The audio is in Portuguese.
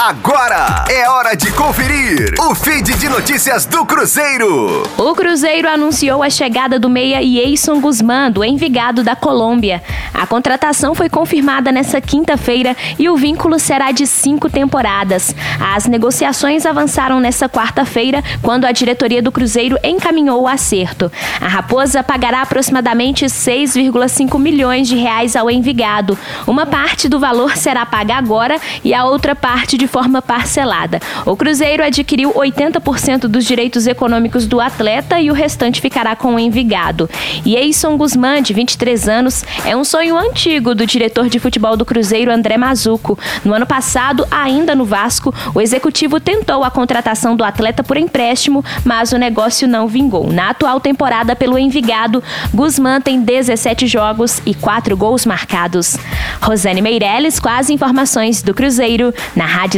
Agora é hora de conferir o feed de notícias do Cruzeiro. O Cruzeiro anunciou a chegada do meia Yeison Guzmán, do Envigado da Colômbia. A contratação foi confirmada nesta quinta-feira e o vínculo será de cinco temporadas. As negociações avançaram nesta quarta-feira, quando a diretoria do Cruzeiro encaminhou o acerto. A Raposa pagará aproximadamente 6,5 milhões de reais ao Envigado. Uma parte do valor será paga agora e a outra parte de forma parcelada. O Cruzeiro adquiriu 80% dos direitos econômicos do atleta e o restante ficará com o Envigado. E Eison Guzmán, de 23 anos, é um sonho antigo do diretor de futebol do Cruzeiro, André Mazuco. No ano passado, ainda no Vasco, o executivo tentou a contratação do atleta por empréstimo, mas o negócio não vingou. Na atual temporada pelo Envigado, Guzmán tem 17 jogos e 4 gols marcados. Rosane Meirelles com as informações do Cruzeiro na Rádio